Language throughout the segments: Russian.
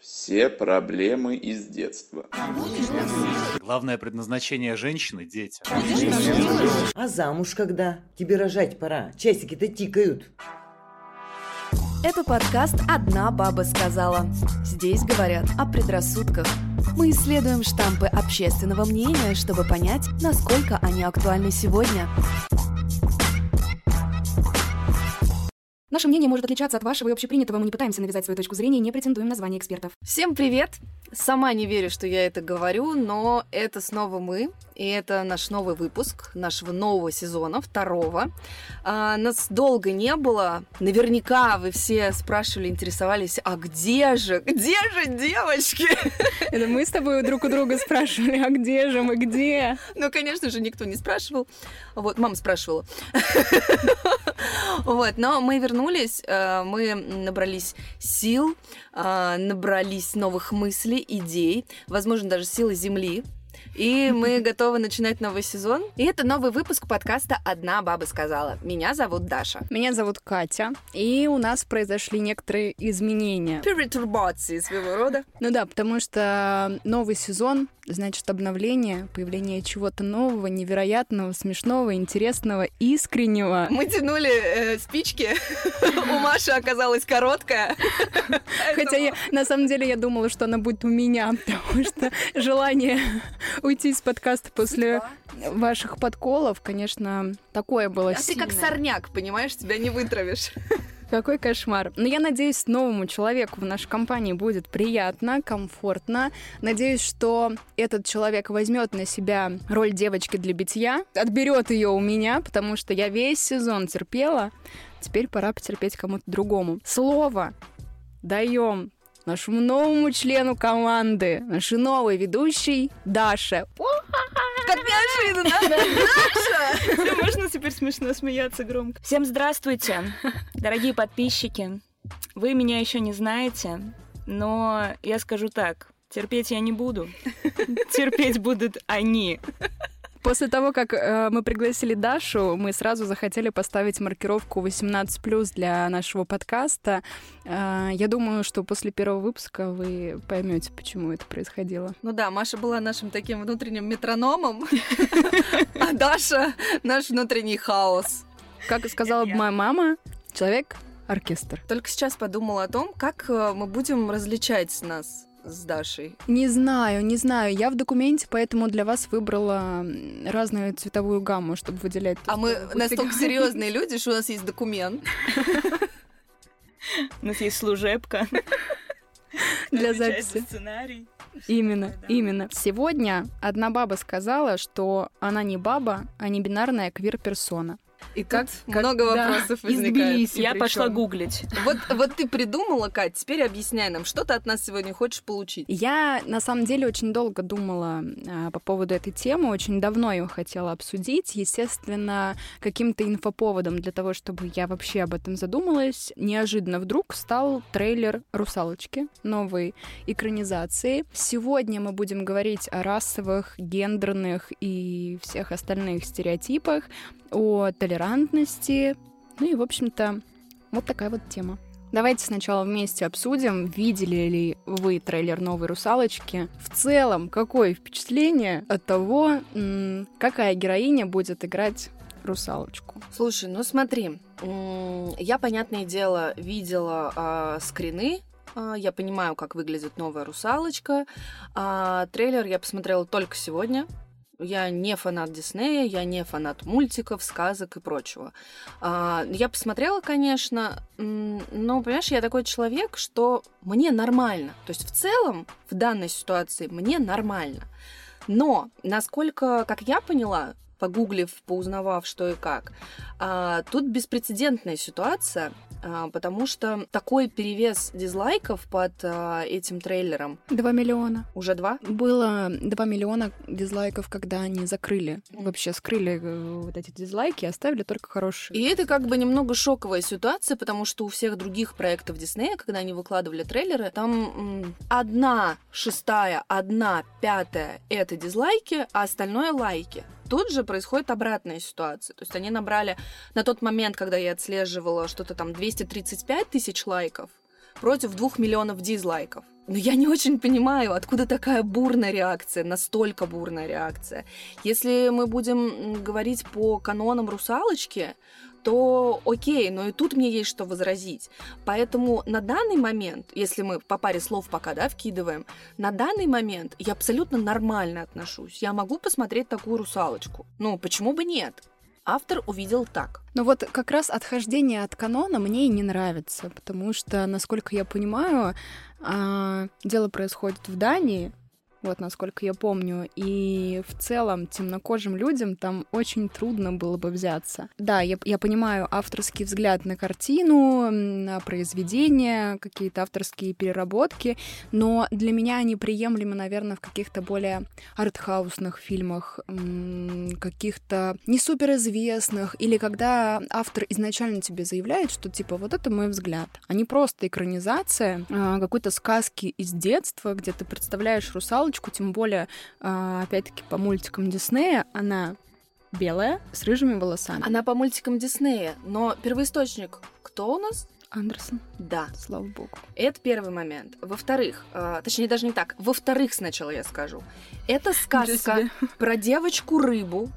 Все проблемы из детства. Главное предназначение женщины – дети. А замуж когда? Тебе рожать пора. Часики-то тикают. Это подкаст «Одна баба сказала». Здесь говорят о предрассудках. Мы исследуем штампы общественного мнения, чтобы понять, насколько они актуальны сегодня. Наше мнение может отличаться от вашего и общепринятого. Мы не пытаемся навязать свою точку зрения и не претендуем на звание экспертов. Всем привет! Сама не верю, что я это говорю, но это снова мы, и это наш новый выпуск нашего нового сезона, второго. А, нас долго не было. Наверняка вы все спрашивали, интересовались, а где же, где же девочки? Это мы с тобой друг у друга спрашивали, а где же мы, где? Ну, конечно же, никто не спрашивал. Вот, мама спрашивала. Вот, но мы вернулись, э, мы набрались сил, э, набрались новых мыслей, идей, возможно, даже силы земли, и мы готовы начинать новый сезон. И это новый выпуск подкаста «Одна баба сказала». Меня зовут Даша. Меня зовут Катя. И у нас произошли некоторые изменения. Перетурбации своего рода. Ну да, потому что новый сезон значит обновление, появление чего-то нового, невероятного, смешного, интересного, искреннего. Мы тянули э, спички, у Маши оказалась короткая. Хотя я, на самом деле я думала, что она будет у меня, потому что желание уйти из подкаста после ваших подколов, конечно, такое было А ты как сорняк, понимаешь, тебя не вытравишь. Какой кошмар. Но я надеюсь, новому человеку в нашей компании будет приятно, комфортно. Надеюсь, что этот человек возьмет на себя роль девочки для битья, отберет ее у меня, потому что я весь сезон терпела. Теперь пора потерпеть кому-то другому. Слово даем нашему новому члену команды, нашей новой ведущей Даше. Как неожиданно! Даша! Можно теперь смешно смеяться громко. Всем здравствуйте, дорогие подписчики. Вы меня еще не знаете, но я скажу так. Терпеть я не буду. Терпеть будут они. После того, как э, мы пригласили Дашу, мы сразу захотели поставить маркировку 18+, для нашего подкаста. Э, я думаю, что после первого выпуска вы поймете, почему это происходило. Ну да, Маша была нашим таким внутренним метрономом, а Даша — наш внутренний хаос. Как сказала бы моя мама, человек оркестр. Только сейчас подумала о том, как э, мы будем различать нас с Дашей? Не знаю, не знаю. Я в документе, поэтому для вас выбрала разную цветовую гамму, чтобы выделять. А мы настолько серьезные люди, что у нас есть документ. У нас есть служебка. Для записи. сценарий. Именно, именно. Сегодня одна баба сказала, что она не баба, а не бинарная квир-персона. И как много да, вопросов из возникает. Я пошла гуглить. Вот, вот ты придумала, Кать, теперь объясняй нам, что ты от нас сегодня хочешь получить. Я на самом деле очень долго думала а, по поводу этой темы, очень давно ее хотела обсудить. Естественно, каким-то инфоповодом для того, чтобы я вообще об этом задумалась, неожиданно вдруг стал трейлер «Русалочки», новой экранизации. Сегодня мы будем говорить о расовых, гендерных и всех остальных стереотипах, о толерантности, ну и, в общем-то, вот такая вот тема. Давайте сначала вместе обсудим, видели ли вы трейлер новой «Русалочки». В целом, какое впечатление от того, какая героиня будет играть русалочку? Слушай, ну смотри, я, понятное дело, видела а, скрины, а, я понимаю, как выглядит новая русалочка. А, трейлер я посмотрела только сегодня. Я не фанат Диснея, я не фанат мультиков, сказок и прочего. А, я посмотрела, конечно, но, понимаешь, я такой человек, что мне нормально. То есть в целом в данной ситуации мне нормально. Но, насколько, как я поняла, погуглив, поузнавав, что и как, а, тут беспрецедентная ситуация, а, потому что такой перевес дизлайков под а, этим трейлером. Два миллиона. Уже два? Было 2 миллиона дизлайков, когда они закрыли, вообще скрыли э, вот эти дизлайки и оставили только хорошие. И это как бы немного шоковая ситуация, потому что у всех других проектов Диснея, когда они выкладывали трейлеры, там одна шестая, одна пятая — это дизлайки, а остальное — лайки. Тут же происходит обратная ситуация. То есть они набрали на тот момент, когда я отслеживала что-то там 235 тысяч лайков, против двух миллионов дизлайков. Но я не очень понимаю, откуда такая бурная реакция, настолько бурная реакция. Если мы будем говорить по канонам русалочки, то окей, но и тут мне есть что возразить. Поэтому на данный момент, если мы по паре слов пока, да, вкидываем, на данный момент я абсолютно нормально отношусь. Я могу посмотреть такую русалочку. Ну, почему бы нет? Автор увидел так. Но вот как раз отхождение от канона мне и не нравится, потому что, насколько я понимаю, а, дело происходит в Дании, вот насколько я помню. И в целом темнокожим людям там очень трудно было бы взяться. Да, я, я понимаю авторский взгляд на картину, на произведение, какие-то авторские переработки, но для меня они приемлемы, наверное, в каких-то более артхаусных фильмах, каких-то не суперизвестных, или когда автор изначально тебе заявляет, что типа вот это мой взгляд, а не просто экранизация а, какой-то сказки из детства, где ты представляешь русалочку, девочку, тем более, а, опять-таки, по мультикам Диснея, она белая, с рыжими волосами. Она по мультикам Диснея, но первоисточник кто у нас? Андерсон. Да. Слава богу. Это первый момент. Во-вторых, э, точнее даже не так, во-вторых сначала я скажу. Это сказка про девочку-рыбу,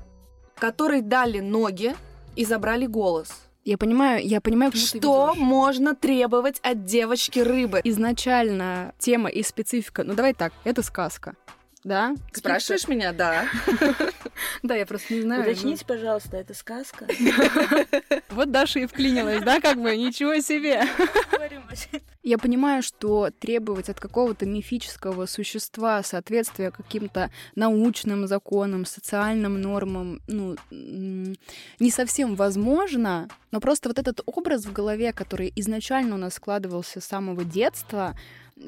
которой дали ноги и забрали голос. Я понимаю, я понимаю, что можно требовать от девочки рыбы. Изначально тема и специфика. Ну давай так, это сказка. Да? Спрашиваешь меня, да. Да, я просто не знаю. Уточните, пожалуйста, это сказка? Вот Даша и вклинилась, да, как бы, ничего себе. Я понимаю, что требовать от какого-то мифического существа соответствия каким-то научным законам, социальным нормам, ну, не совсем возможно, но просто вот этот образ в голове, который изначально у нас складывался с самого детства,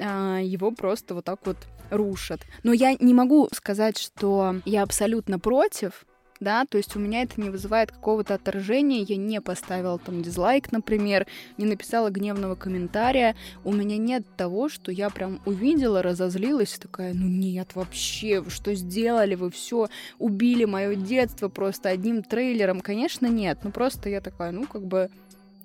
а, его просто вот так вот рушат. Но я не могу сказать, что я абсолютно против, да, то есть у меня это не вызывает какого-то отторжения, я не поставила там дизлайк, например, не написала гневного комментария, у меня нет того, что я прям увидела, разозлилась, такая, ну нет, вообще, вы что сделали, вы все убили мое детство просто одним трейлером, конечно, нет, ну просто я такая, ну как бы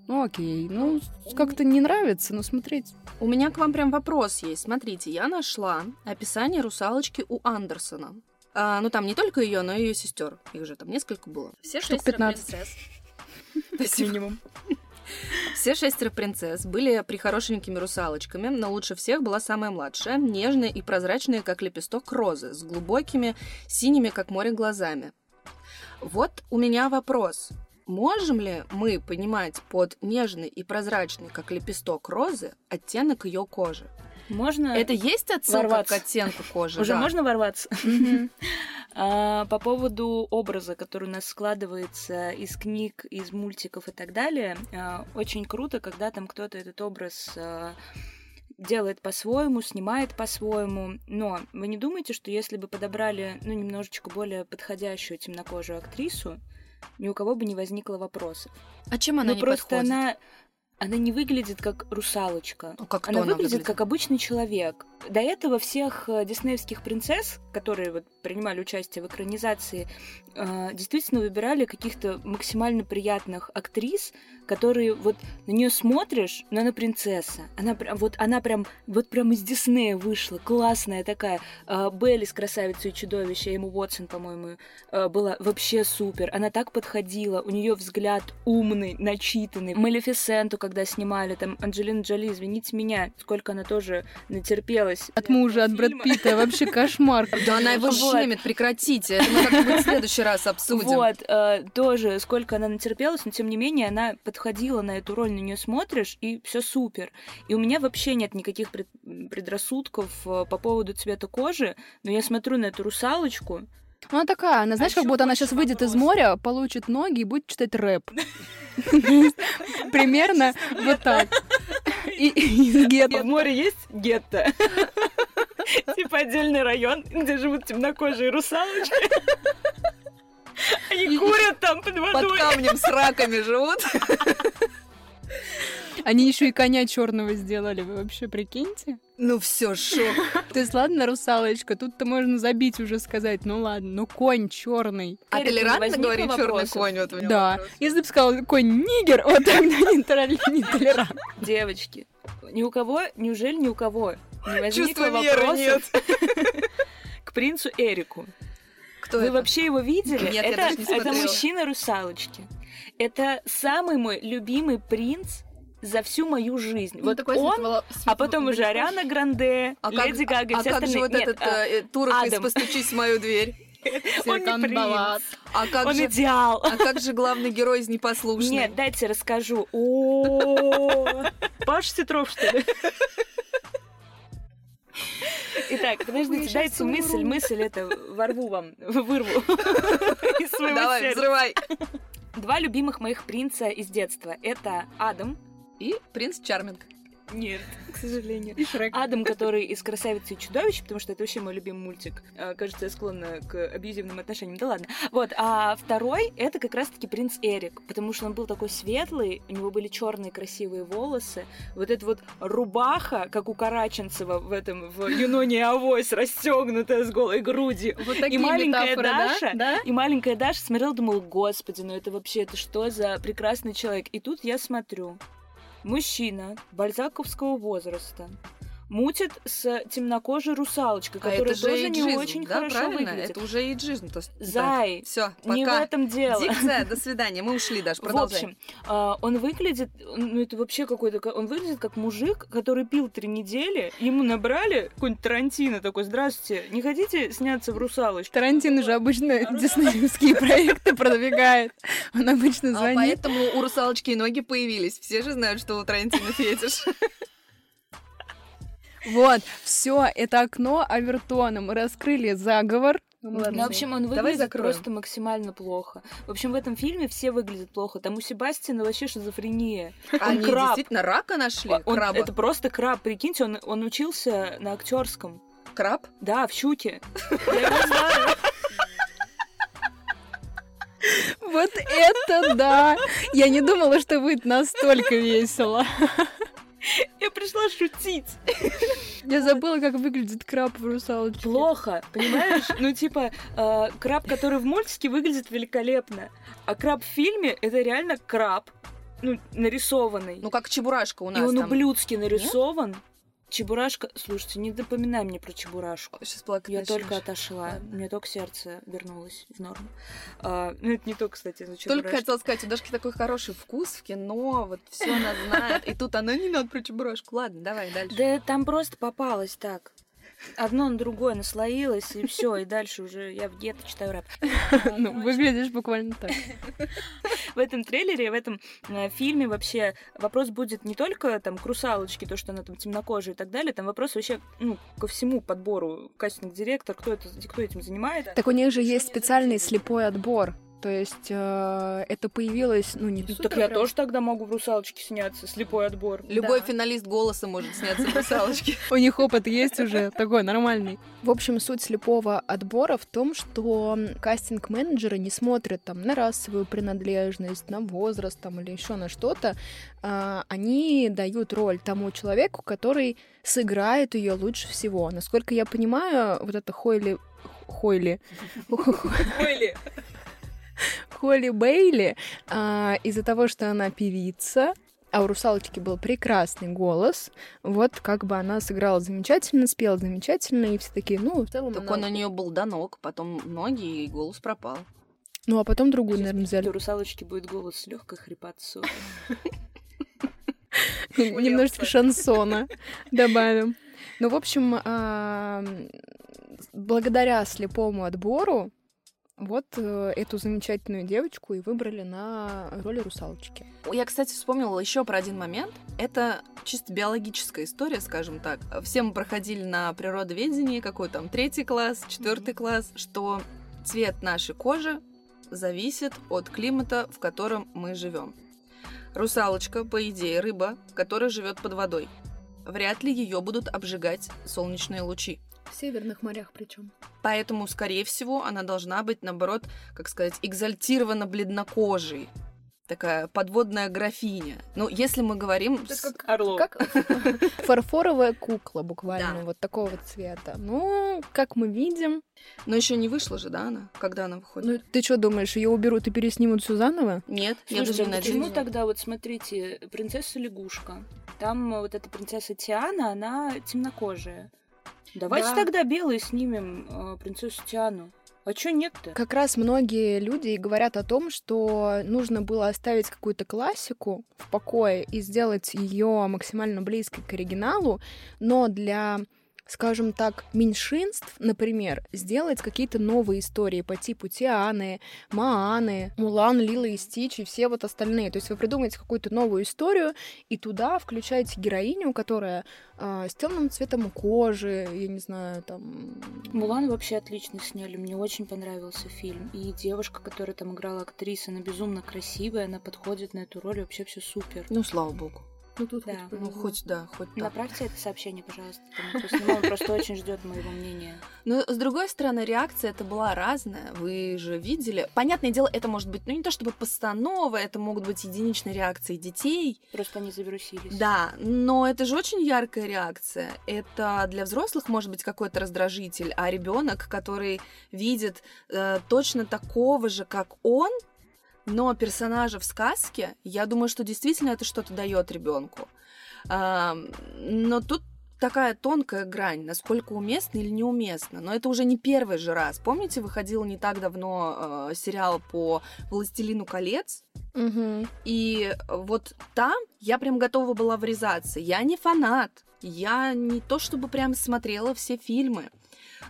ну окей, ну как-то не нравится, но смотреть. У меня к вам прям вопрос есть. Смотрите, я нашла описание русалочки у Андерсона. А, ну там не только ее, но и ее сестер. Их же там несколько было. Все Штук шестеро 15. принцесс. минимум. Все шестеро принцесс были прихорошенькими русалочками, но лучше всех была самая младшая, нежная и прозрачная, как лепесток розы, с глубокими, синими, как море, глазами. Вот у меня вопрос. Можем ли мы понимать под нежный и прозрачный, как лепесток розы, оттенок ее кожи? Можно Это есть отсылка ворваться. к оттенку кожи? Уже да. можно ворваться? А, по поводу образа, который у нас складывается из книг, из мультиков и так далее, а, очень круто, когда там кто-то этот образ а, делает по-своему, снимает по-своему. Но вы не думаете, что если бы подобрали, ну, немножечко более подходящую темнокожую актрису, ни у кого бы не возникло вопросов. А чем она ну, не просто подходит? она она не выглядит как русалочка. Ну, как она, она выглядит, выглядит как обычный человек. До этого всех э, диснеевских принцесс, которые вот принимали участие в экранизации, э, действительно выбирали каких-то максимально приятных актрис, которые вот на нее смотришь, но она принцесса. Она прям вот она прям вот прям из Диснея вышла, классная такая. Э, Беллис, красавица и чудовище, ему Уотсон, по-моему, была вообще супер. Она так подходила, у нее взгляд умный, начитанный. Малефисенту, когда снимали там Анджелина Джоли, извините меня, сколько она тоже натерпелась. От мужа, от Брэд Питта, вообще кошмар. Да она его щемит, прекратите. Это мы как-нибудь в следующий раз обсудим. Вот, э, тоже сколько она натерпелась, но тем не менее она подходила на эту роль, на нее смотришь, и все супер. И у меня вообще нет никаких пред, предрассудков э, по поводу цвета кожи, но я смотрю на эту русалочку, она такая, она, знаешь, а как будто она сейчас выйдет из моря, получит ноги и будет читать рэп. Примерно вот так. Из гетто. В море есть гетто. Типа отдельный район, где живут темнокожие русалочки. Они курят там под водой. Под камнем с раками живут. Они еще и коня черного сделали, вы вообще прикиньте? Ну все, шок. То есть, ладно, русалочка, тут-то можно забить уже сказать, ну ладно, но конь черный. А толерантно говорить черный конь? Вот да. Если бы сказал конь нигер, вот тогда не толерантно. Девочки, Ни у кого, неужели ни у кого не возникло вопросов к принцу Эрику? Кто Вы это? вообще его видели? Нет, я это, даже не это смотрела. мужчина русалочки. Это самый мой любимый принц за всю мою жизнь. Ну, вот такой он, светло- а потом уже Ариана Гранде, А как- Леди Гага, и А все как же остальные. вот Нет, этот а, э, турок из. «Постучись в мою дверь»? он не Серкан принц. А как Он же... идеал. А как же главный герой из «Непослушной»? Нет, дайте расскажу. О, Паша Сетров, что ли? Итак, подождите, дайте мысль, мысль это ворву вам, вырву из своего Давай, взрывай. Два любимых моих принца из детства. Это Адам. И принц Чарминг. Нет, к сожалению. И Шрек. Адам, который из «Красавицы и чудовищ», потому что это вообще мой любимый мультик. А, Кажется, я склонна к абьюзивным отношениям. Да ладно. Вот. А второй — это как раз-таки принц Эрик, потому что он был такой светлый, у него были черные красивые волосы, вот эта вот рубаха, как у Караченцева в этом, в «Юноне и Авось», расстегнутая с голой грудью. Вот такие маленькая метафоры, да? Даша, да? И маленькая Даша смотрела, думала, господи, ну это вообще, это что за прекрасный человек? И тут я смотрю, мужчина бальзаковского возраста мутит с темнокожей русалочкой, А которая это же тоже не эйджизм, очень да, хорошо правильно? выглядит. Это уже эйджизм. То есть- Зай, Все, не в пока. этом дело. Дикция, до свидания. Мы ушли, Даш, В продолжай. общем, а, он выглядит, ну это вообще какой-то, ка- он выглядит как мужик, который пил три недели, ему набрали какой-нибудь Тарантино такой, здравствуйте, не хотите сняться в русалочке? Тарантино же обычно диснеевские проекты продвигает. Он обычно А звонит. поэтому у русалочки ноги появились. Все же знают, что у Тарантино фетиш. Вот, все, это окно Авертона. Мы раскрыли заговор. Ну, в общем, он Давай выглядит закроем. просто максимально плохо. В общем, в этом фильме все выглядят плохо. Там у Себастьяна вообще шизофрения. Они краб. действительно рака нашли? Он- Краба. это просто краб. Прикиньте, он, он учился на актерском. Краб? Да, в щуке. Я его знаю. Вот это да! Я не думала, что будет настолько весело. Я пришла шутить. Я забыла, как выглядит краб в русалочке. Плохо, понимаешь? Ну, типа, э, краб, который в мультике выглядит великолепно. А краб в фильме — это реально краб. Ну, нарисованный. Ну, как Чебурашка у И нас он там. ублюдски нарисован. Чебурашка... Слушайте, не напоминай мне про Чебурашку. Сейчас плакать Я начнёшь. только отошла. Ладно. Меня только сердце вернулось в норму. А, ну, это не то, кстати, за Только хотела сказать, у Дашки такой хороший вкус в кино, вот все она знает. И тут она не надо про Чебурашку. Ладно, давай дальше. Да там просто попалось так. Одно на другое наслоилось, и все, и дальше уже я в гетто читаю рэп. Ну, выглядишь буквально так. В этом трейлере, в этом э, фильме вообще вопрос будет не только там к русалочке, то, что она там темнокожая и так далее, там вопрос вообще ну, ко всему подбору. Кастинг-директор, кто, это, кто этим занимается. Так у них же есть специальный слепой отбор. То есть э, это появилось, ну, не Ну, супер так я прям- тоже тогда могу в русалочке сняться, слепой отбор. Любой Да. финалист голоса может сняться в русалочке. У них опыт есть уже, такой нормальный. В общем, суть слепого отбора в том, что кастинг-менеджеры не смотрят там на расовую принадлежность, на возраст там или еще на что-то. А, Они дают роль тому человеку, который сыграет ее лучше всего. Насколько я понимаю, вот это Хойли... Хойли... Ойли. Холли Бейли а, из-за того, что она певица, а у русалочки был прекрасный голос, вот как бы она сыграла замечательно, спела замечательно, и все такие, ну, в целом Так она- он у нее был до ног, потом ноги, и голос пропал. Ну, а потом другую, наверное, У взяли. русалочки будет голос легкой хрипотцой. Немножечко шансона добавим. Ну, в общем, а, благодаря слепому отбору вот э, эту замечательную девочку и выбрали на роль русалочки. Я, кстати, вспомнила еще про один момент. Это чисто биологическая история, скажем так. Все мы проходили на природоведении, какой там третий класс, четвертый класс, что цвет нашей кожи зависит от климата, в котором мы живем. Русалочка, по идее, рыба, которая живет под водой. Вряд ли ее будут обжигать солнечные лучи. В северных морях причем. Поэтому, скорее всего, она должна быть, наоборот, как сказать, экзальтированно бледнокожей. такая подводная графиня. Ну, если мы говорим... с- Орлов. Как фарфоровая кукла буквально Да. вот такого вот цвета. Ну, как мы видим. Но еще не вышла же, да, она? Когда она выходит? Ну, ты что думаешь, ее уберут и переснимут все заново? Нет, я Слушайте, даже а не почему надеюсь. тогда, вот смотрите, принцесса лягушка? Там вот эта принцесса Тиана, она темнокожая. Давайте Да. тогда белые снимем э, принцессу Тиану. А чё нет-то? Как раз многие люди говорят о том, что нужно было оставить какую-то классику в покое и сделать ее максимально близкой к оригиналу, но для скажем так, меньшинств, например, сделать какие-то новые истории по типу Тианы, Мааны, Мулан, Лила и Стич и все вот остальные. То есть вы придумаете какую-то новую историю и туда включаете героиню, которая а, с темным цветом кожи, я не знаю, там... Мулан вообще отлично сняли, мне очень понравился фильм. И девушка, которая там играла актриса, она безумно красивая, она подходит на эту роль, вообще все супер. Ну, слава богу. Ну тут Да. хоть Ну, хоть да, хоть так. Направьте это сообщение, пожалуйста. он просто очень ждет моего мнения. Но, с другой стороны, реакция это была разная. Вы же видели. Понятное дело, это может быть, ну, не то чтобы постанова, это могут быть единичные реакции детей. Просто они завирусились. Да, но это же очень яркая реакция. Это для взрослых может быть какой-то раздражитель, а ребенок, который видит э, точно такого же, как он, но персонажа в сказке, я думаю, что действительно это что-то дает ребенку. но тут такая тонкая грань, насколько уместно или неуместно. Но это уже не первый же раз. Помните, выходил не так давно э, сериал по «Властелину колец», Мгм. и вот там я прям готова была врезаться. Я не фанат. Я не то чтобы прям смотрела все фильмы.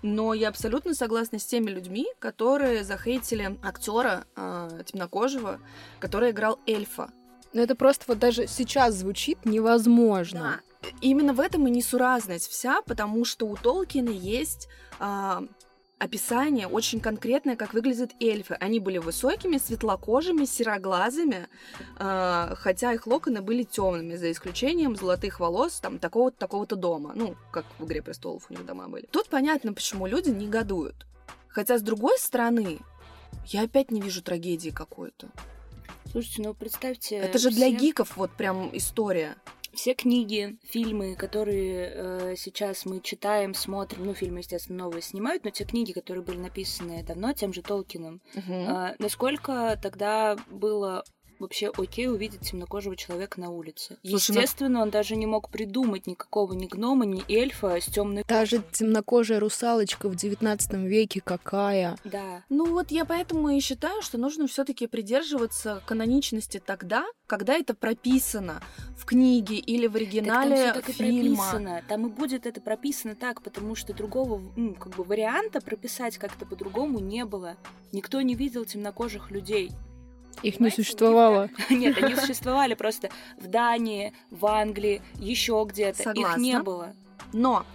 Но я абсолютно согласна с теми людьми, которые захейтили актера э, темнокожего, который играл эльфа. Ну это просто вот даже сейчас звучит невозможно. Да. Именно в этом и несуразность вся, потому что у Толкина есть а, описание очень конкретное, как выглядят эльфы. Они были высокими, светлокожими, сероглазыми, а, хотя их локоны были темными, за исключением золотых волос там такого-то такого-то дома. Ну, как в «Игре престолов» у них дома были. Тут понятно, почему люди негодуют. Хотя, с другой стороны, я опять не вижу трагедии какой-то. Слушайте, ну представьте... Это же для все- гиков вот прям история. Все книги, фильмы, которые э, сейчас мы читаем, смотрим, ну, фильмы, естественно, новые снимают, но те книги, которые были написаны давно тем же Толкином, Мгм. а, насколько тогда было вообще окей увидеть темнокожего человека на улице? Слушай, ну- Естественно, он даже не мог придумать никакого ни гнома, ни эльфа с темной Даже темнокожая русалочка в 19 веке какая. Да. Ну вот я поэтому и считаю, что нужно все-таки придерживаться каноничности тогда, когда это прописано в книге или в Так там оригинале так и фильма. прописано. Там и будет это прописано так, потому что другого ну, как бы варианта прописать как-то по-другому не было. Никто не видел темнокожих людей. Их не существовало. Нет, они существовали просто в Дании, в Англии, еще где-то. Их не было. Но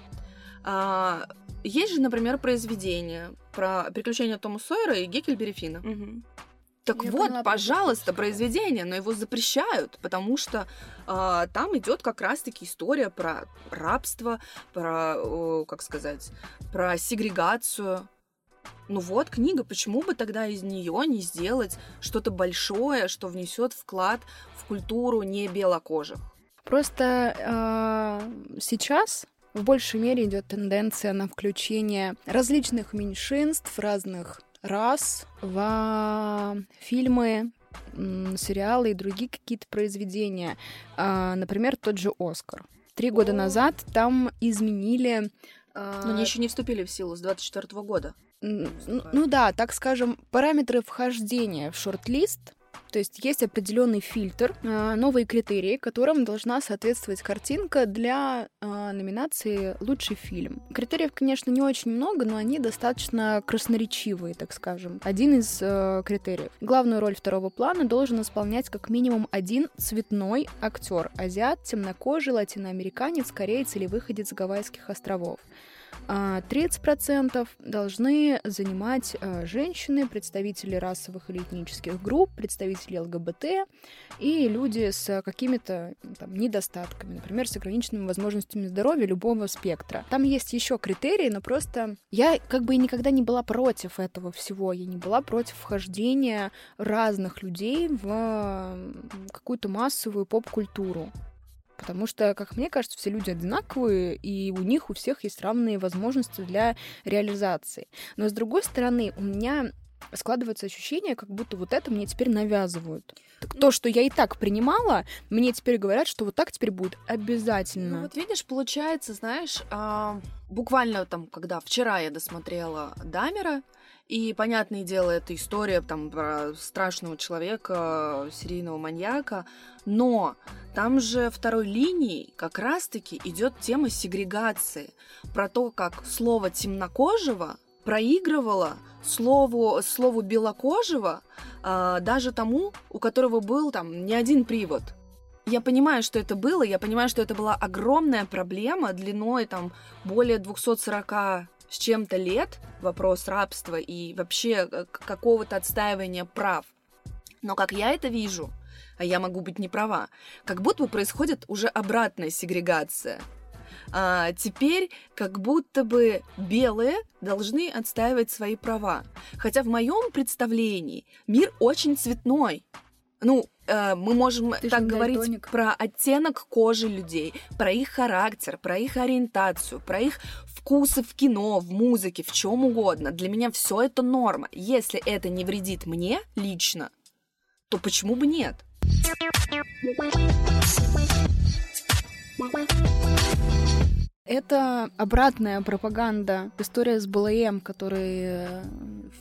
а, есть же, например, произведение про приключения Тома Сойера и Геккельбери Финна. Мгм. Так Я вот, поняла, пожалуйста, произведение, но его запрещают, потому что а, там идет как раз-таки история про рабство, про, о, как сказать, про сегрегацию. Ну вот, книга, почему бы тогда из нее не сделать что-то большое, что внесет вклад в культуру не белокожих? Просто а, сейчас в большей мере идет тенденция на включение различных меньшинств, разных рас в фильмы, сериалы и другие какие-то произведения. А, Например, тот же Оскар. Три года назад там изменили... а, Но они еще не вступили в силу с 24 года. Ну, ну да, так скажем, параметры вхождения в шорт-лист. То есть есть определенный фильтр, а, новые критерии, которым должна соответствовать картинка для а, номинации «Лучший фильм». Критериев, конечно, не очень много, но они достаточно красноречивые, так скажем. Один из э, критериев. Главную роль второго плана должен исполнять как минимум один цветной актер. Азиат, темнокожий, латиноамериканец, кореец или выходец с Гавайских островов. А 30% должны занимать а, женщины, представители расовых или этнических групп, представители представители ЛГБТ и люди с какими-то там, недостатками, например, с ограниченными возможностями здоровья любого спектра. Там есть еще критерии, но просто я как бы никогда не была против этого всего. Я не была против вхождения разных людей в какую-то массовую поп-культуру. Потому что, как мне кажется, все люди одинаковые, и у них у всех есть равные возможности для реализации. Но с другой стороны, у меня складывается ощущение, как будто вот это мне теперь навязывают. То, что я и так принимала, мне теперь говорят, что вот так теперь будет обязательно. Ну вот видишь, получается, знаешь, а, буквально там, когда вчера я досмотрела Дамера, и, понятное дело, это история там про страшного человека, серийного маньяка, но там же второй линией как раз-таки идет тема сегрегации, про то, как слово темнокожего проигрывало слову, слову белокожего э, даже тому, у которого был там не один привод. Я понимаю, что это было, я понимаю, что это была огромная проблема длиной там более 240 с чем-то лет вопрос рабства и вообще э, какого-то отстаивания прав. Но как я это вижу, а я могу быть не права, как будто бы происходит уже обратная сегрегация. А, теперь как будто бы белые должны отстаивать свои права. Хотя в моем представлении мир очень цветной. Ну, э, мы можем Ты так говорить дальтоник. про оттенок кожи людей, про их характер, про их ориентацию, про их вкусы в кино, в музыке, в чем угодно. Для меня все это норма. Если это не вредит мне лично, то почему бы нет? Это обратная пропаганда. История с БЛМ, который э,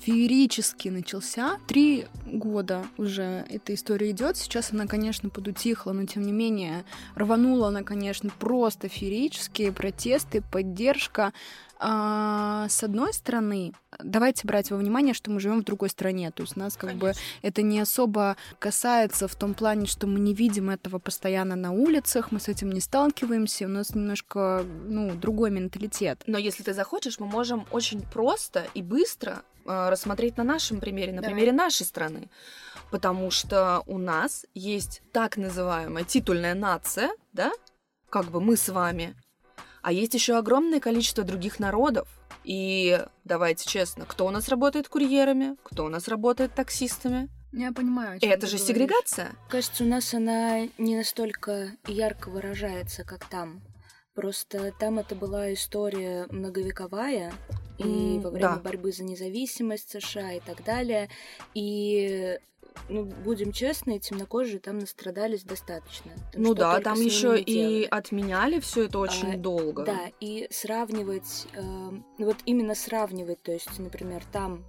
феерически начался. Три года уже эта история идет. Сейчас она, конечно, подутихла, но тем не менее рванула она, конечно, просто феерические протесты, поддержка. А, с одной стороны, давайте брать во внимание, что мы живем в другой стране. То есть нас как бы это не особо касается в том плане, что мы не видим этого постоянно на улицах, мы с этим не сталкиваемся, у нас немножко, ну, другой менталитет. Но если ты захочешь, мы можем очень просто и быстро э, рассмотреть на нашем примере, на Давай. примере нашей страны. Потому что у нас есть так называемая титульная нация, да, как бы мы с вами, а есть еще огромное количество других народов. И давайте честно, кто у нас работает курьерами, кто у нас работает таксистами? Я понимаю. Это же сегрегация. Кажется, у нас она не настолько ярко выражается, как там. Просто там это была история многовековая, и М, во время да. борьбы за независимость США и так далее. И, ну, будем честны, темнокожие там настрадались достаточно. Там ну да, там еще и отменяли все это очень А, долго. Да, и сравнивать, э, вот именно сравнивать, то есть, например, там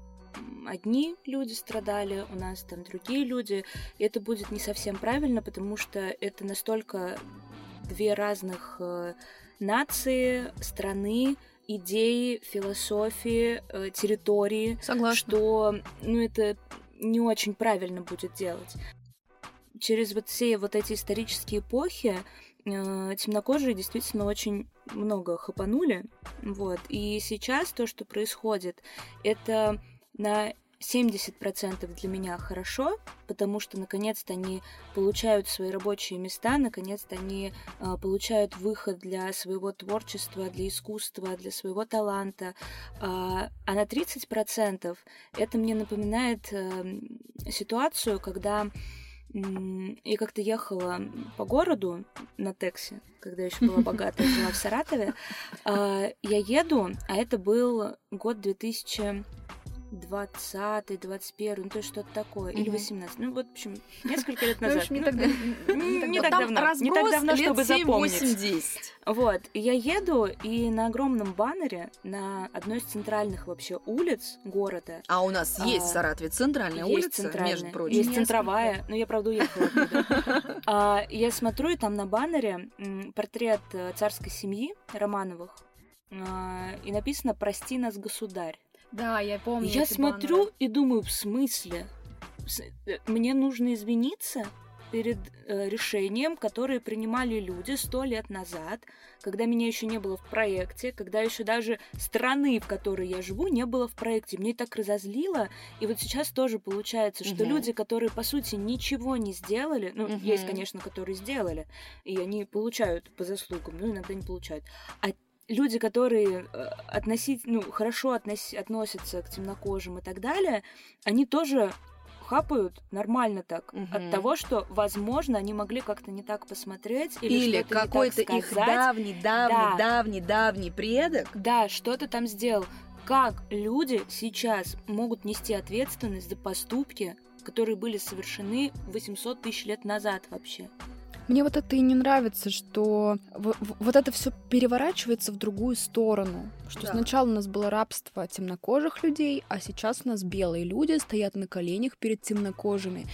одни люди страдали, у нас там другие люди, и это будет не совсем правильно, потому что это настолько две разных э, нации, страны, идеи, философии, э, территории, Согласна. что, ну, это не очень правильно будет делать. Через вот все вот эти исторические эпохи э, темнокожие действительно очень много хапанули, вот. И сейчас то, что происходит, это на 70% для меня хорошо, потому что наконец-то они получают свои рабочие места, наконец-то они э, получают выход для своего творчества, для искусства, для своего таланта. А, а на 30% это мне напоминает э, ситуацию, когда я как-то ехала по городу на такси, когда еще была богатая, жила в Саратове. А, Я еду, а это был год 2000 20 21 ну то есть что-то такое, или Мгм. 18 ну вот, в общем, несколько лет назад. не так давно. не- так давно, чтобы 7, запомнить. 8, 10. Вот, я еду, и на огромном баннере на одной из центральных вообще улиц города А у нас есть А, в Саратове центральная есть улица, между прочим. есть центровая, но я, правда, уехала оттуда. А, Я смотрю, и там на баннере портрет э, царской семьи Романовых, а, и написано «Прости нас, государь». Да, я помню. Я эти смотрю баннеры. и думаю, в смысле? Э, Мне нужно извиниться? перед э, решением, которое принимали люди сто лет назад, когда меня еще не было в проекте, когда еще даже страны, в которой я живу, не было в проекте. Мне так разозлило. И вот сейчас тоже получается, что Мгм. люди, которые, по сути, ничего не сделали, ну, Мгм. есть, конечно, которые сделали, и они получают по заслугам, но иногда не получают. А люди, которые э, относить, ну, хорошо относ- относятся к темнокожим и так далее, они тоже хапают нормально так Мгм. от того, что, возможно, они могли как-то не так посмотреть или, Или какой-то их давний, давний, Да. давний, давний предок. Да, что-то там сделал. Как люди сейчас могут нести ответственность за поступки, которые были совершены 800 тысяч лет назад вообще? Мне вот это и не нравится, что вот это все переворачивается в другую сторону. Что Да. сначала у нас было рабство темнокожих людей, а сейчас у нас белые люди стоят на коленях перед темнокожими.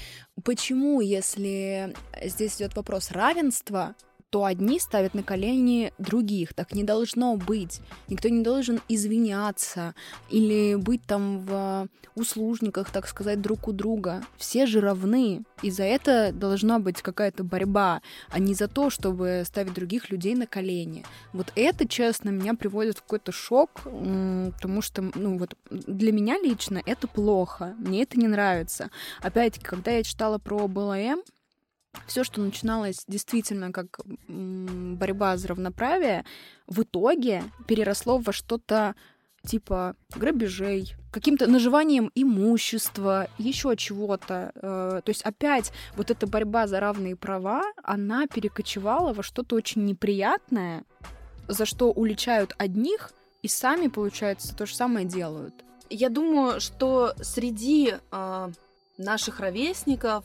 Почему, если здесь идет вопрос равенства, то одни ставят на колени других. Так не должно быть. Никто не должен извиняться или быть там в услужниках, так сказать, друг у друга. Все же равны. И за это должна быть какая-то борьба, а не за то, чтобы ставить других людей на колени. Вот это, честно, меня приводит в какой-то шок, потому что, ну вот, для меня лично это плохо, мне это не нравится. Опять-таки, когда я читала про БЛМ, все, что начиналось действительно как борьба за равноправие, в итоге переросло во что-то типа грабежей, каким-то наживанием имущества, еще чего-то. Э, То есть опять вот эта борьба за равные права, она перекочевала во что-то очень неприятное, за что уличают одних и сами, получается, то же самое делают. Я думаю, что среди а, наших ровесников,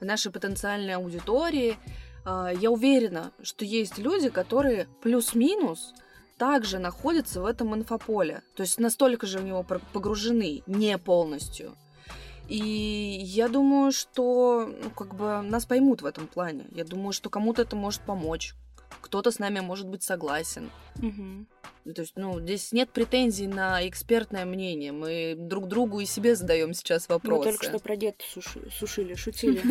нашей потенциальной аудитории, а, я уверена, что есть люди, которые плюс-минус также находятся в этом инфополе. То есть настолько же в него погружены, не полностью. И я думаю, что ну, как бы нас поймут в этом плане. Я думаю, что кому-то это может помочь. Кто-то с нами может быть согласен. Ну, То есть, ну, здесь нет претензий на экспертное мнение. Мы друг другу и себе задаем сейчас Мы вопросы. только что про дед суши- сушили, шутили.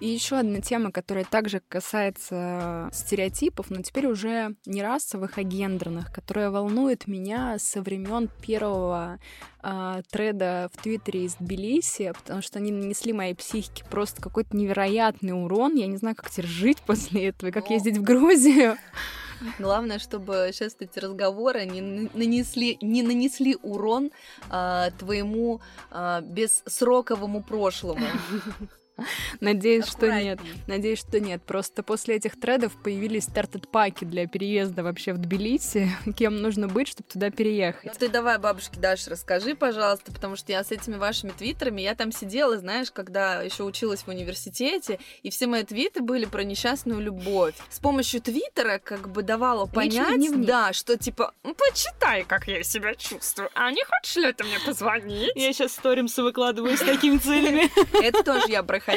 И еще одна тема, которая также касается стереотипов, но теперь уже не расовых, а гендерных, которая волнует меня со времен первого а, треда в Твиттере из Тбилиси, потому что они нанесли моей психике просто какой-то невероятный урон. Я не знаю, как теперь жить после этого, и как О. ездить в Грузию. Главное, чтобы сейчас эти разговоры не нанесли, не нанесли урон а, твоему а, бессроковому прошлому. Надеюсь, что нет. Надеюсь, что нет. Просто после этих тредов появились стартед-паки для переезда вообще в Тбилиси. Кем нужно быть, чтобы туда переехать? Ты давай бабушке Даше расскажи, пожалуйста, потому что я с этими вашими твиттерами, я там сидела, знаешь, когда еще училась в университете, и все мои твиты были про несчастную любовь. С помощью твиттера как бы давала понять, да, что типа, ну почитай, как я себя чувствую, а не хочешь ли ты мне позвонить? Я сейчас сторимсы выкладываю с такими целями. Это тоже я проходила.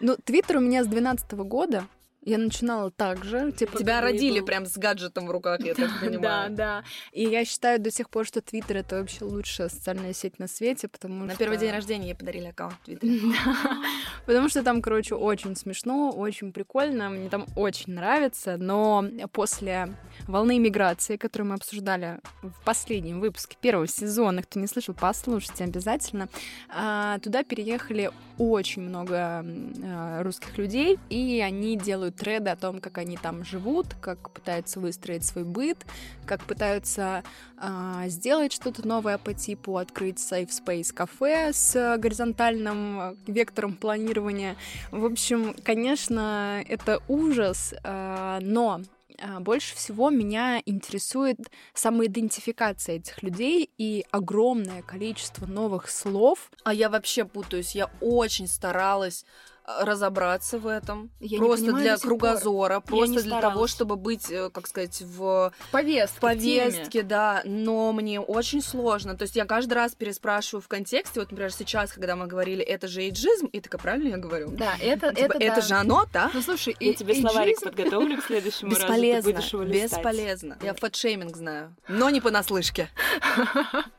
Ну, твиттер у меня с 12 года. Я начинала так же. Типа, Тебя родили был- прям с гаджетом в руках, я так Да, понимаю. да. И я считаю до сих пор, что Твиттер это вообще лучшая социальная сеть на свете, потому На что... первый день рождения ей подарили аккаунт в Твиттере. Да. Потому что там, короче, очень смешно, очень прикольно, мне там очень нравится, но после волны миграции, которую мы обсуждали в последнем выпуске первого сезона, кто не слышал, послушайте обязательно, а, туда переехали очень много а, русских людей, и они делают треды о том, как они там живут, как пытаются выстроить свой быт, как пытаются а, сделать что-то новое по типу открыть Safe Space кафе с горизонтальным вектором планирования. В общем, конечно, это ужас, но больше всего меня интересует самоидентификация этих людей и огромное количество новых слов. А я вообще путаюсь. Я очень старалась разобраться в этом. Я просто понимаю для сих пор. кругозора, просто для того, чтобы быть, э, как сказать, в Повестка, в повестке, да, но мне очень сложно. То есть я каждый раз переспрашиваю в контексте. Вот, например, сейчас, когда мы говорили, это же эйджизм, и такая, правильно я говорю? Да, это, Типа, это, это да. же оно, да? Ну слушай, Я и- тебе словарик эйджизм- подготовлю к следующему разу. Бесполезно, его листать. бесполезно. Я фэтшейминг знаю, но не понаслышке.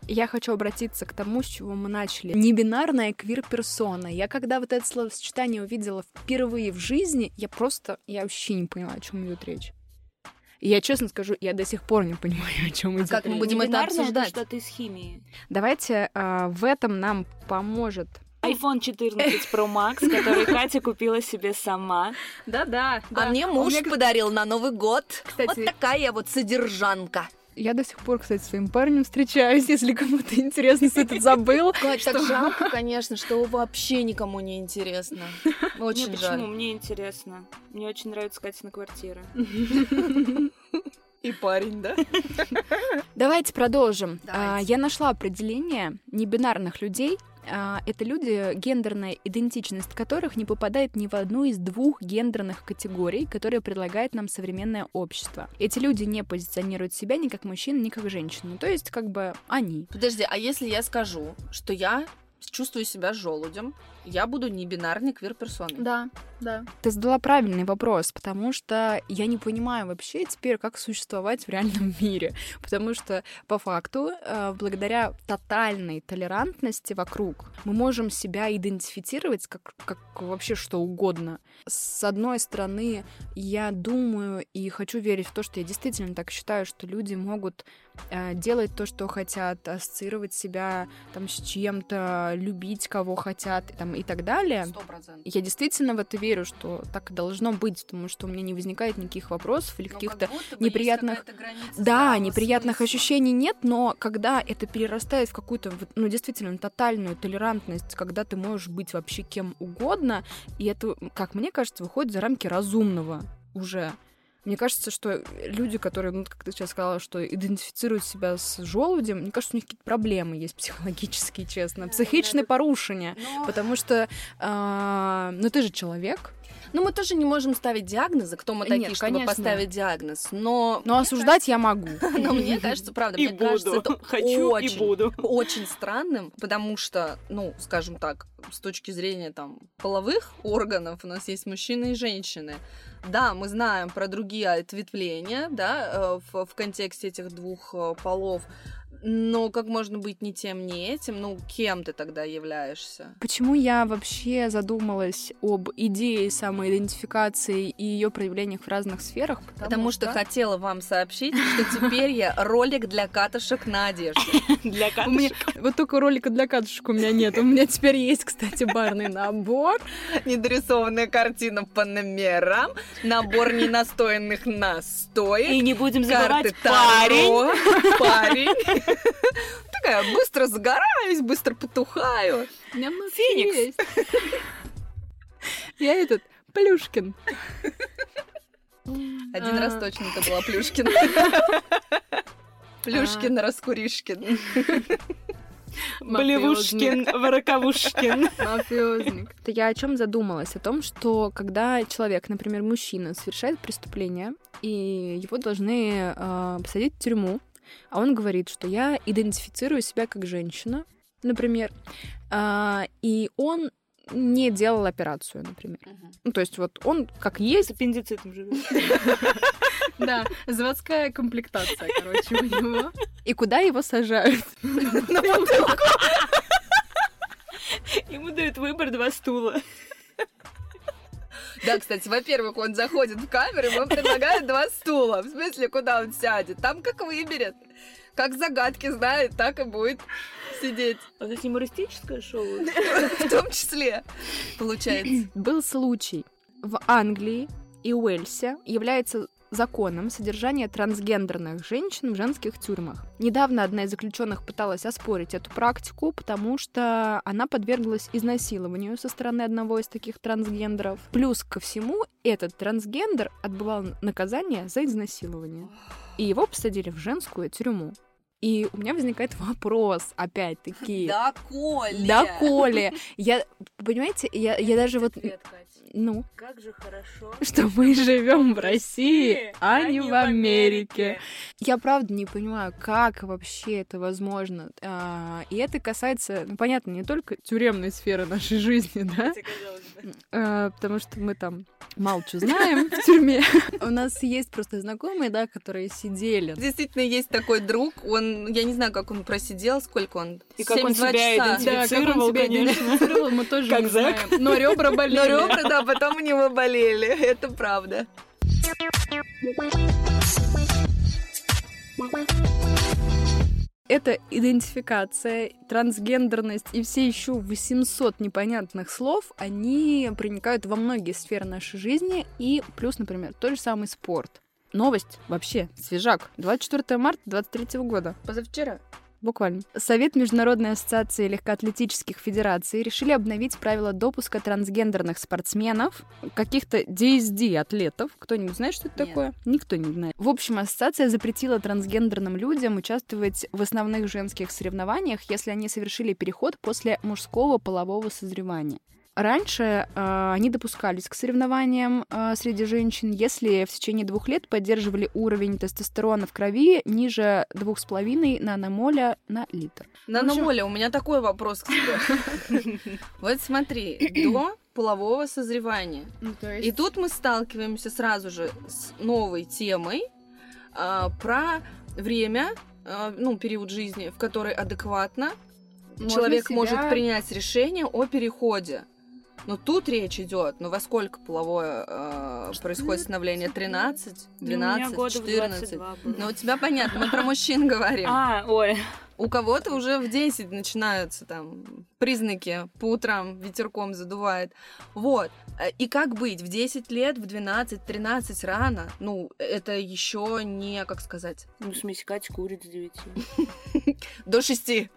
Я хочу обратиться к тому, с чего мы начали. Небинарная квир-персона. Я когда вот это словосочетание увидела впервые в жизни, я просто, я вообще не поняла, о чем идет речь. И я честно скажу, я до сих пор не понимаю, о чем идет как мы речь. будем это обсуждать? что-то из химии. Давайте а, в этом нам поможет. iPhone 14 Pro Max, который Катя купила себе сама. Да-да. А мне муж подарил на Новый год. Кстати- Вот такая я вот содержанка. Я до сих пор, кстати, с своим парнем встречаюсь, если кому-то интересно, кто этот забыл. Кать, так жалко, конечно, что вообще никому не интересно. Очень жаль. почему? Мне интересно. Мне очень нравится Катина квартира. И парень, да? Давайте продолжим. Давайте. А, Я нашла определение небинарных людей. А, Это люди, гендерная идентичность которых не попадает ни в одну из двух гендерных категорий, которые предлагает нам современное общество. Эти люди не позиционируют себя ни как мужчин, ни как женщину. То есть, как бы, они. Подожди, а если я скажу, что я чувствую себя желудем, я буду не бинарной квир-персоной? Да, да. Ты задала правильный вопрос, потому что я не понимаю вообще теперь, как существовать в реальном мире. Потому что, по факту, э, благодаря тотальной толерантности вокруг, мы можем себя идентифицировать как, как вообще что угодно. С одной стороны, я думаю и хочу верить в то, что я действительно так считаю, что люди могут э, делать то, что хотят, ассоциировать себя там с чем-то, любить кого хотят там, и так далее. Сто процентов. Я действительно в это верю, что так и должно быть, потому что у меня не возникает никаких вопросов или каких-то неприятных- да, неприятных ощущений нет, но когда это перерастает в какую-то, ну, действительно, тотальную толерантность, когда ты можешь быть вообще кем угодно, и это, как мне кажется, выходит за рамки разумного уже. Мне кажется, что люди, которые, ну, как ты сейчас сказала, что идентифицируют себя с желудем, мне кажется, у них какие-то проблемы есть психологические, честно, психичные порушения. Потому что, а, ну, ты же человек, Ну, мы тоже не можем ставить диагнозы, кто мы такие, Нет, чтобы конечно. поставить диагноз. Но, но осуждать я могу. но мне кажется, правда, мне кажется, это очень, очень странным, потому что, ну, скажем так, с точки зрения там половых органов у нас есть мужчины и женщины. Да, мы знаем про другие ответвления, да, э, в, в контексте этих двух э, полов, но как можно быть ни тем, ни этим? Ну, кем ты тогда являешься? Почему я вообще задумалась об идее самоидентификации и ее проявлениях в разных сферах? Потому что хотела вам сообщить, что теперь я ролик для катышек на одежде. Для Катюшки. вот только ролика для катушек у меня нет. У меня теперь есть, кстати, барный набор. Недорисованная картина по номерам, набор ненастоянных настоек, И не будем забывать парень. Парень. Такая, быстро загораюсь, быстро потухаю. У меня много Феникс. есть. Я этот, Плюшкин. Один А. раз точно это была Плюшкин. Плюшкин, Раскуришкин. Болевушкин, Вороковушкин. Мафиозник. Это Я о чем задумалась? О том, что когда человек, например, мужчина, совершает преступление, и его должны э, посадить в тюрьму, а он говорит, что я идентифицирую себя как женщина, например, а, и он не делал операцию, например. Ну, то есть вот он как С есть, аппендицитом живет. да, заводская комплектация, короче, у него. И куда его сажают? Ему дают выбор два стула. Да, кстати, во-первых, он заходит в камеру, ему предлагают два стула. В смысле, куда он сядет? Там как выберет. Как загадки знает, так и будет сидеть. А это юмористическое шоу? В том числе, получается. Был случай в Англии и Уэльсе является законом содержание трансгендерных женщин в женских тюрьмах. Недавно одна из заключенных пыталась оспорить эту практику, потому что она подверглась изнасилованию со стороны одного из таких трансгендеров. Плюс ко всему, этот трансгендер отбывал наказание за изнасилование. И его посадили в женскую тюрьму. И у меня возникает вопрос, опять-таки. Да, Коля! Да, Коля! Я, понимаете, я, я даже вот... Ну, Как же хорошо. что мы живем в России, а не в Америке. Я правда не понимаю, как вообще это возможно. А, И это касается, ну, понятно, не только тюремной сферы нашей жизни, да, А, потому что мы там мало что знаем в тюрьме. У нас есть просто знакомые, да, которые сидели. Действительно, есть такой друг, он, я не знаю, как он просидел, сколько он, И как он 72 себя часа. идентифицировал. Конечно. мы тоже Как Зак. знаем. Но ребра болели. Но ребра, да, потом у него болели, это правда. Это идентификация, трансгендерность и все еще 800 непонятных слов, они проникают во многие сферы нашей жизни. И плюс, например, тот же самый спорт. Новость вообще, свежак. 24 марта 23 года. Позавчера. Буквально. Совет Международной ассоциации легкоатлетических федераций решили обновить правила допуска трансгендерных спортсменов, каких-то DSD-атлетов. Кто-нибудь знает, что это Нет. такое? Никто не знает. В общем, ассоциация запретила трансгендерным людям участвовать в основных женских соревнованиях, если они совершили переход после мужского полового созревания. Раньше э, они допускались к соревнованиям э, среди женщин, если в течение двух лет поддерживали уровень тестостерона в крови ниже 2,5 наномоля на литр. Наномоля, у меня такой вопрос к тебе. Вот смотри, до полового созревания. И тут мы сталкиваемся сразу же с новой темой а, про время, а, ну, период жизни, в который адекватно Можно человек себя- может принять решение о переходе. Но тут речь идет, ну во сколько половое э, происходит становление? 13, Ну, у меня 12, года в 14? 22 было. Ну, у тебя понятно, мы про мужчин говорим. А, ой. У кого-то уже в 10 начинаются там признаки, по утрам ветерком задувает. Вот. Э, И как быть? В 10 лет, в 12, 13 рано? Ну, это еще не, как сказать, Ну, Катя курит с 9. до 6.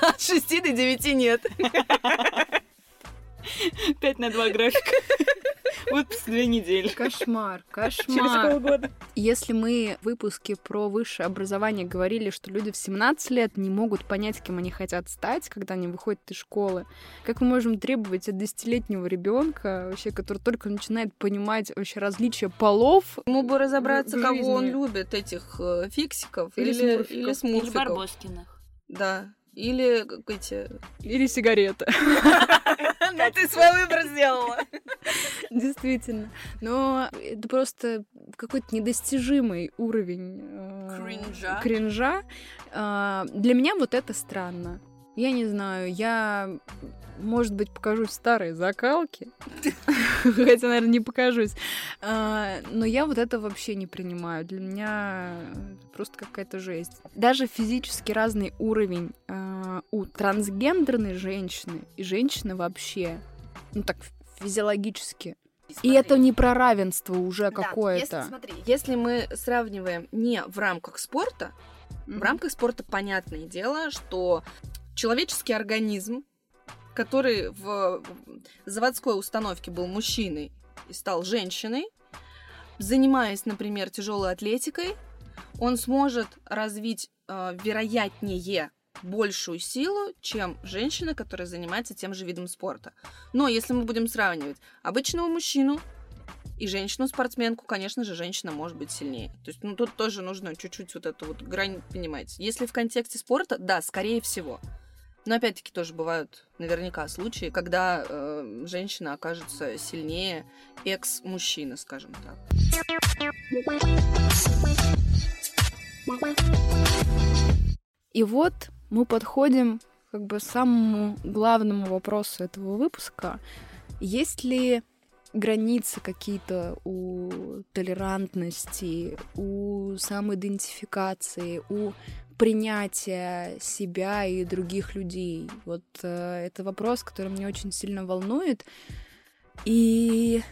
От 6 до 9 нет. 5 на 2 график. Выпуск две недели. Кошмар, Через кошмар. полгода. Если мы в выпуске про высшее образование говорили, что люди в 17 лет не могут понять, кем они хотят стать, когда они выходят из школы, как мы можем требовать от десятилетнего ребенка, вообще, который только начинает понимать вообще различия полов, Ему бы разобраться, В кого он любит, этих э, фиксиков Или или, смурфиков. или Или. Барбоскиных. Да. Или как эти... или сигарета. Ну, ты свой выбор сделала. Действительно. Но это просто какой-то недостижимый уровень э, Кринжа. кринжа. А, Для меня вот это странно. Я не знаю, я, может быть, покажусь в старой закалке. Хотя, наверное, не покажусь. А, Но я вот это вообще не принимаю. Для меня просто какая-то жесть. Даже физически разный уровень а, у трансгендерной женщины и женщины вообще. Ну так, физиологически. И это не про равенство уже Да, какое-то. Если, смотри, если мы сравниваем не в рамках спорта, в рамках спорта понятное дело, что человеческий организм, который в заводской установке был мужчиной и стал женщиной, занимаясь, например, тяжелой атлетикой, он сможет развить э, вероятнее большую силу, чем женщина, которая занимается тем же видом спорта. Но если мы будем сравнивать обычного мужчину и женщину-спортсменку, конечно же, женщина может быть сильнее. То есть, ну, тут тоже нужно чуть-чуть вот эту вот грань понимать. Если в контексте спорта, да, скорее всего. Но опять-таки тоже бывают наверняка случаи, когда э, женщина окажется сильнее экс-мужчины, скажем так. И вот мы подходим как бы самому главному вопросу этого выпуска. Есть ли границы какие-то у толерантности, у самоидентификации, у принятия себя и других людей? Вот э, это вопрос, который меня очень сильно волнует. И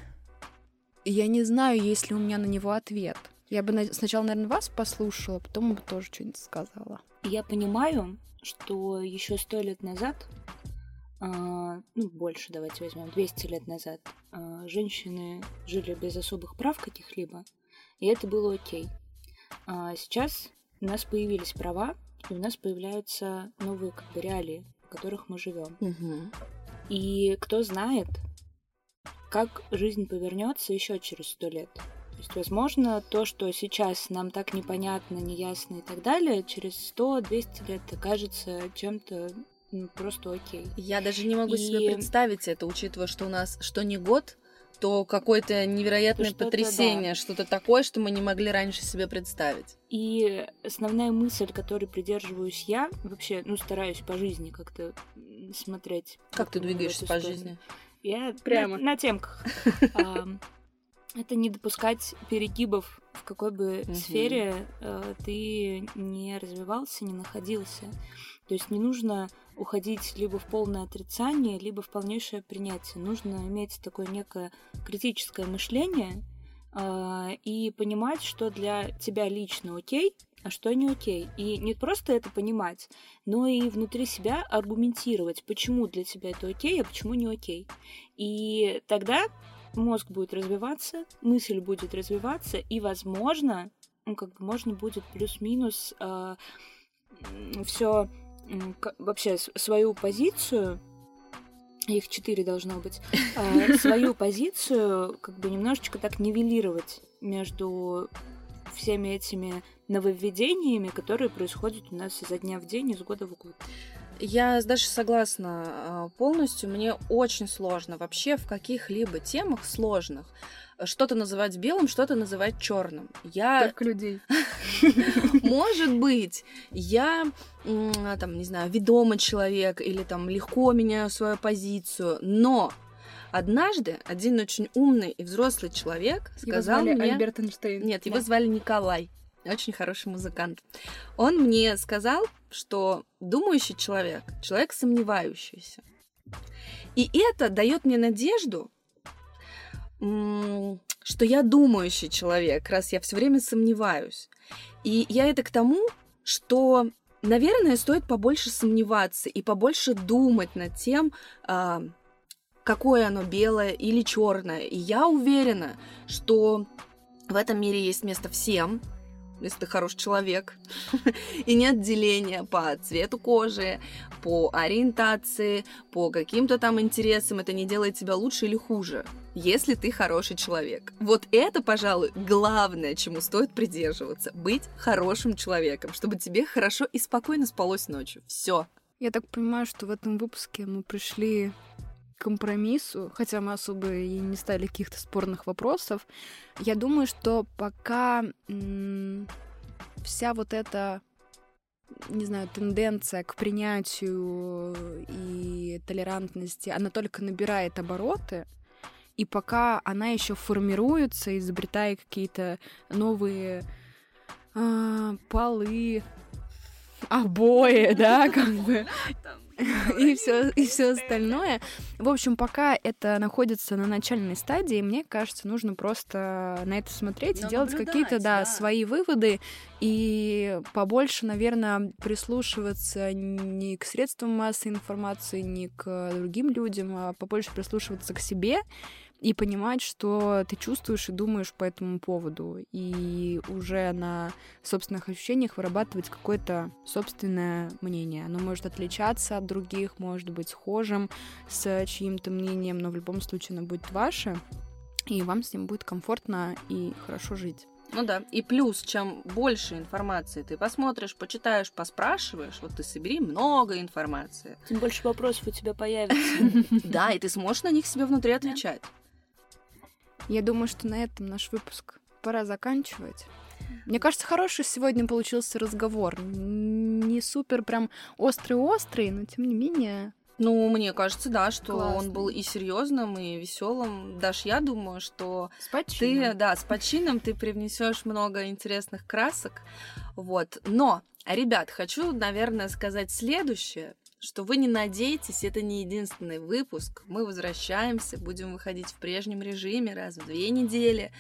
я не знаю, есть ли у меня на него ответ. Я бы на- сначала, наверное, вас послушала, потом бы тоже что-нибудь сказала. Я понимаю, что еще сто лет назад, а, ну, больше давайте возьмем, 200 лет назад, а, женщины жили без особых прав каких-либо, и это было окей. А сейчас у нас появились права, и у нас появляются новые как бы реалии, в которых мы живем. Мгм. И кто знает, как жизнь повернется еще через сто лет. То есть, возможно, то, что сейчас нам так непонятно, неясно и так далее, через 100-200 лет окажется чем-то ну, просто окей. Я даже не могу себе И- представить это, учитывая, что у нас что не год, то какое-то невероятное Что-то, потрясение, что-то такое, что мы не могли раньше себе представить. И основная мысль, которой придерживаюсь я, вообще, ну, стараюсь по жизни как-то смотреть. Как ты двигаешься по сторону. жизни? Я Прямо. на, на темках. Это не допускать перегибов в какой бы сфере э, ты не развивался, не находился. То есть не нужно уходить либо в полное отрицание, либо в полнейшее принятие. Нужно иметь такое некое критическое мышление а, и понимать, что для тебя лично окей, а что не окей. И не просто это понимать, но и внутри себя аргументировать, почему для тебя это окей, а почему не окей. И тогда мозг будет развиваться, мысль будет развиваться, и, возможно, ну, как бы можно будет плюс-минус все вообще свою позицию их четыре должно быть, а, свою позицию как бы немножечко так нивелировать между всеми этими нововведениями, которые происходят у нас изо дня в день, из года в год. Я с Дашей согласна а, полностью. Мне очень сложно вообще в каких-либо темах сложных что-то называть белым, что-то называть черным. Я Только людей. Может быть, я, там, не знаю, ведомый человек или там легко меняю свою позицию, но однажды один очень умный и взрослый человек Его сказал звали мне... Альберт Эйнштейн. Нет, его Да. звали Николай. Очень хороший музыкант. Он мне сказал, что думающий человек, человек сомневающийся. И это дает мне надежду, что я думающий человек, раз я все время сомневаюсь. И я это к тому, что, наверное, стоит побольше сомневаться и побольше думать над тем, а, какое оно белое или черное. И я уверена, что в этом мире есть место всем, если ты хороший человек, и нет деления по цвету кожи, по ориентации, по каким-то там интересам. Это не делает тебя лучше или хуже, если ты хороший человек. Вот это, пожалуй, главное, чему стоит придерживаться. Быть хорошим человеком, чтобы тебе хорошо и спокойно спалось ночью. Все. Я так понимаю, что в этом выпуске мы пришли компромиссу, хотя мы особо и не ставили каких-то спорных вопросов. Я думаю, что пока вся вот эта, не знаю, тенденция к принятию и толерантности, она только набирает обороты, и пока она еще формируется, изобретая какие-то новые а, полы, обои, да, как бы, и все и все остальное. В общем, пока это находится на начальной стадии, мне кажется, нужно просто на это смотреть и Но делать наблюдать, какие-то, да, да. свои выводы и побольше, наверное, прислушиваться не к средствам массовой информации, не к другим людям, а побольше прислушиваться к себе и понимать, что ты чувствуешь и думаешь по этому поводу, и уже на собственных ощущениях вырабатывать какое-то собственное мнение. Оно может отличаться от других, может быть схожим с чьим-то мнением, но в любом случае оно будет ваше, и вам с ним будет комфортно и хорошо жить. Ну да. И плюс, чем больше информации ты посмотришь, почитаешь, поспрашиваешь, вот ты собери много информации. Тем больше вопросов у тебя появится. Да, и ты сможешь на них себе внутри отвечать. Я думаю, что на этом наш выпуск пора заканчивать. Мне кажется, хороший сегодня получился разговор. Не супер прям острый-острый, но тем не менее Ну, мне кажется, да, что Классно. он был и серьезным, и веселым. Даш, я думаю, что с ты, да, с почином ты привнесешь много интересных красок. Вот. Но, ребят, хочу, наверное, сказать следующее что вы не надейтесь, это не единственный выпуск. Мы возвращаемся, будем выходить в прежнем режиме раз в две недели.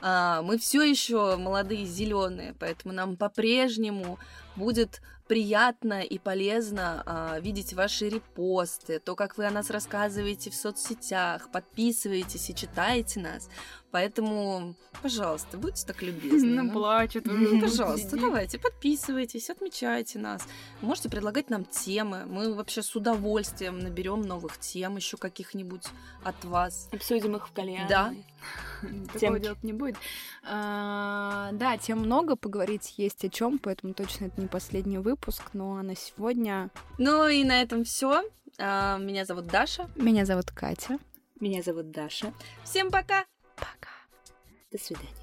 А, Мы все еще молодые, зеленые, поэтому нам по-прежнему будет приятно и полезно а, видеть ваши репосты, то, как вы о нас рассказываете в соцсетях, подписываетесь и читаете нас. Поэтому, пожалуйста, будьте так любезны. ну. плачет Ну, Пожалуйста, давайте, подписывайтесь, отмечайте нас. Можете предлагать нам темы. Мы вообще с удовольствием наберем новых тем, еще каких-нибудь от вас. Обсудим их в кальяне. Да. Такого делать не будет. А, да, тем много, поговорить есть о чем, поэтому точно это не последний выпуск. Ну а на сегодня Ну и на этом все. Меня зовут Даша. меня зовут Катя. Меня зовут Даша. Всем пока! Пока. До свидания.